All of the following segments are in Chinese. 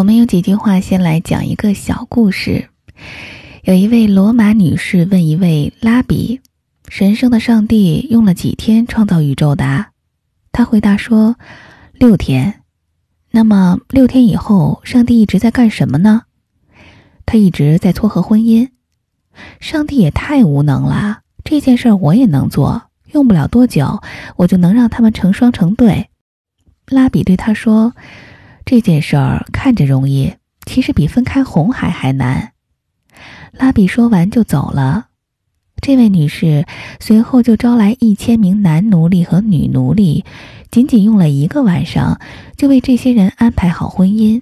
我们用几句话先来讲一个小故事。有一位罗马女士问一位拉比：“神圣的上帝用了几天创造宇宙的？”他回答说：“六天。”那么六天以后，上帝一直在干什么呢？他一直在撮合婚姻。上帝也太无能了，这件事儿我也能做，用不了多久，我就能让他们成双成对。拉比对他说。这件事儿看着容易，其实比分开红海还难。拉比说完就走了。这位女士随后就招来一千名男奴隶和女奴隶，仅仅用了一个晚上，就为这些人安排好婚姻。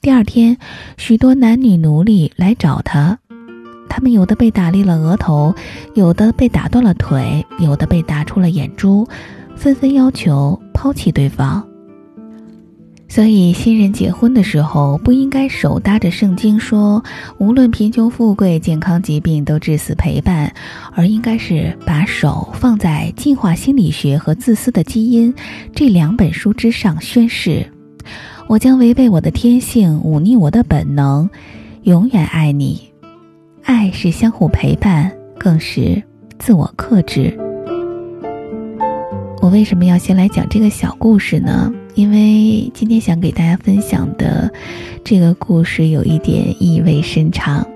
第二天，许多男女奴隶来找她，他们有的被打裂了额头，有的被打断了腿，有的被打出了眼珠，纷纷要求抛弃对方。所以，新人结婚的时候不应该手搭着圣经说“无论贫穷富贵、健康疾病都至死陪伴”，而应该是把手放在《进化心理学》和《自私的基因》这两本书之上宣誓：“我将违背我的天性，忤逆我的本能，永远爱你。爱是相互陪伴，更是自我克制。”我为什么要先来讲这个小故事呢？因为今天想给大家分享的这个故事有一点意味深长，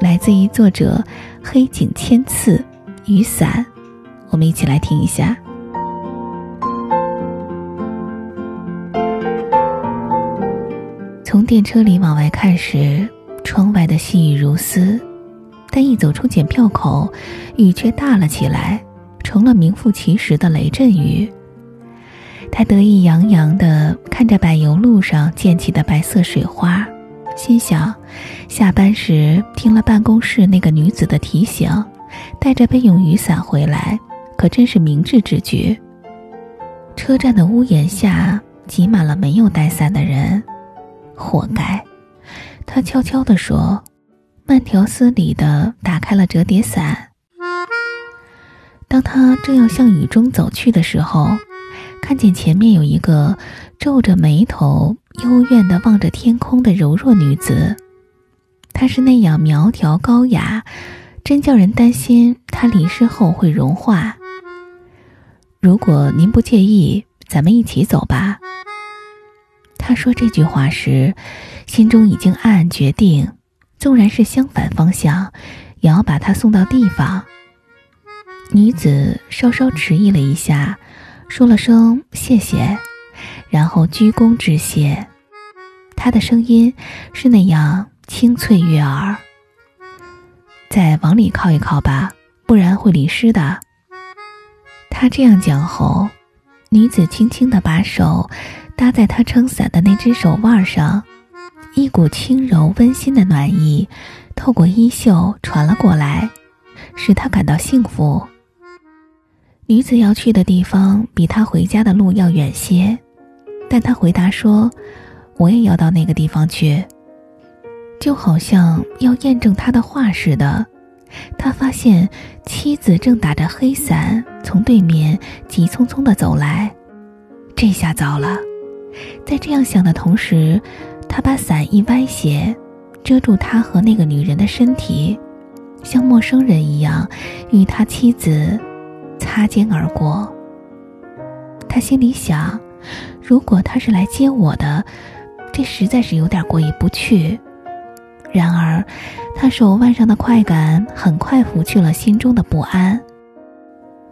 来自于作者黑井千次雨伞，我们一起来听一下。从电车里往外看时，窗外的细雨如丝，但一走出检票口，雨却大了起来，成了名副其实的雷阵雨。他得意洋洋地看着柏油路上溅起的白色水花，心想：下班时听了办公室那个女子的提醒，带着备用雨伞回来，可真是明智之举。车站的屋檐下挤满了没有带伞的人，活该！他悄悄地说，慢条斯理地打开了折叠伞。当他正要向雨中走去的时候。看见前面有一个皱着眉头、幽怨地望着天空的柔弱女子，她是那样苗条高雅，真叫人担心她离世后会融化。如果您不介意，咱们一起走吧。他说这句话时，心中已经暗暗决定，纵然是相反方向，也要把她送到地方。女子稍稍迟疑了一下。说了声谢谢，然后鞠躬致谢。他的声音是那样清脆悦耳。再往里靠一靠吧，不然会淋湿的。他这样讲后，女子轻轻地把手搭在他撑伞的那只手腕上，一股轻柔温馨的暖意透过衣袖传了过来，使他感到幸福。女子要去的地方比他回家的路要远些，但他回答说：“我也要到那个地方去。”就好像要验证他的话似的。他发现妻子正打着黑伞从对面急匆匆地走来，这下糟了。在这样想的同时，他把伞一歪斜，遮住他和那个女人的身体，像陌生人一样与他妻子。擦肩而过。他心里想：如果他是来接我的，这实在是有点过意不去。然而，他手腕上的快感很快拂去了心中的不安。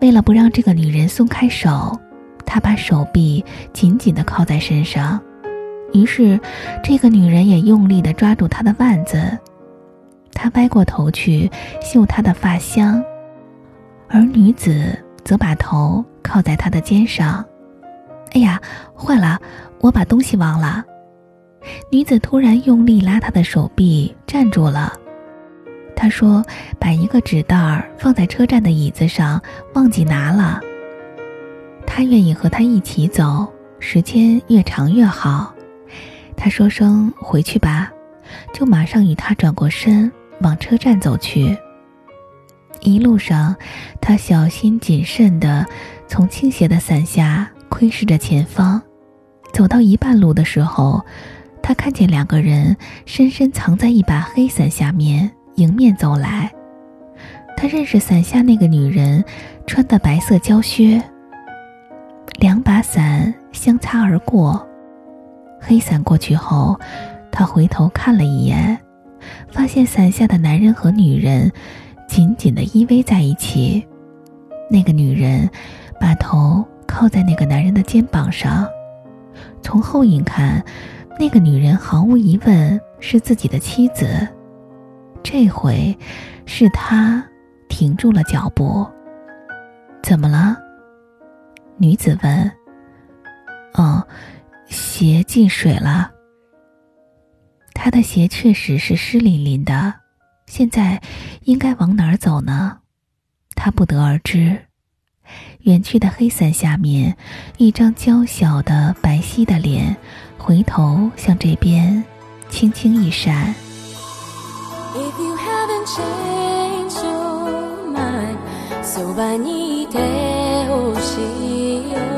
为了不让这个女人松开手，他把手臂紧紧地靠在身上。于是，这个女人也用力地抓住他的腕子。他歪过头去嗅她的发香。而女子则把头靠在他的肩上。哎呀，坏了，我把东西忘了。女子突然用力拉他的手臂，站住了。他说：“把一个纸袋儿放在车站的椅子上，忘记拿了。”他愿意和他一起走，时间越长越好。他说声“回去吧”，就马上与他转过身往车站走去。一路上，他小心谨慎地从倾斜的伞下窥视着前方。走到一半路的时候，他看见两个人深深藏在一把黑伞下面迎面走来。他认识伞下那个女人穿的白色胶靴。两把伞相擦而过，黑伞过去后，他回头看了一眼，发现伞下的男人和女人紧紧的依偎在一起。那个女人把头靠在那个男人的肩膀上，从后影看。那个女人毫无疑问是自己的妻子。这回，是他停住了脚步。怎么了？女子问。哦，鞋进水了。他的鞋确实是湿淋淋的，现在应该往哪儿走呢？他不得而知。远去的黑伞下面，一张娇小的白皙的脸。回头向这边，轻轻一闪。しず